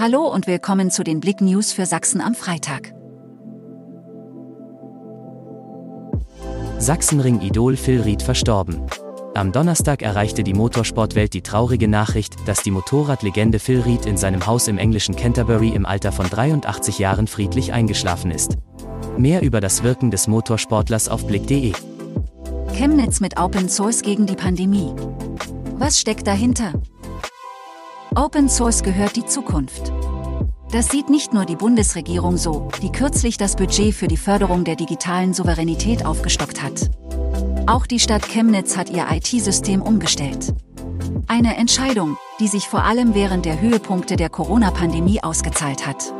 Hallo und willkommen zu den Blick News für Sachsen am Freitag. Sachsenring-Idol Phil Ried verstorben. Am Donnerstag erreichte die Motorsportwelt die traurige Nachricht, dass die Motorradlegende Phil Ried in seinem Haus im englischen Canterbury im Alter von 83 Jahren friedlich eingeschlafen ist. Mehr über das Wirken des Motorsportlers auf blick.de. Chemnitz mit Open Source gegen die Pandemie. Was steckt dahinter? Open Source gehört die Zukunft. Das sieht nicht nur die Bundesregierung so, die kürzlich das Budget für die Förderung der digitalen Souveränität aufgestockt hat. Auch die Stadt Chemnitz hat ihr IT-System umgestellt. Eine Entscheidung, die sich vor allem während der Höhepunkte der Corona-Pandemie ausgezahlt hat.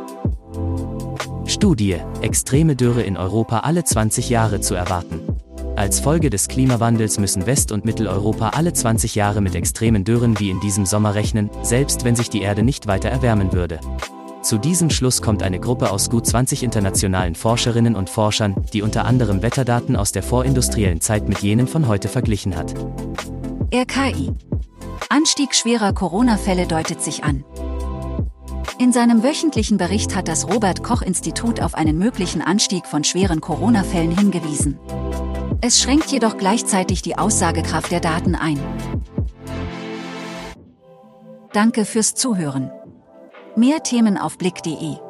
Studie, extreme Dürre in Europa alle 20 Jahre zu erwarten. Als Folge des Klimawandels müssen West- und Mitteleuropa alle 20 Jahre mit extremen Dürren wie in diesem Sommer rechnen, selbst wenn sich die Erde nicht weiter erwärmen würde. Zu diesem Schluss kommt eine Gruppe aus gut 20 internationalen Forscherinnen und Forschern, die unter anderem Wetterdaten aus der vorindustriellen Zeit mit jenen von heute verglichen hat. RKI. Anstieg schwerer Corona-Fälle deutet sich an. In seinem wöchentlichen Bericht hat das Robert Koch Institut auf einen möglichen Anstieg von schweren Corona-Fällen hingewiesen. Es schränkt jedoch gleichzeitig die Aussagekraft der Daten ein. Danke fürs Zuhören. Mehr Themen auf blick.de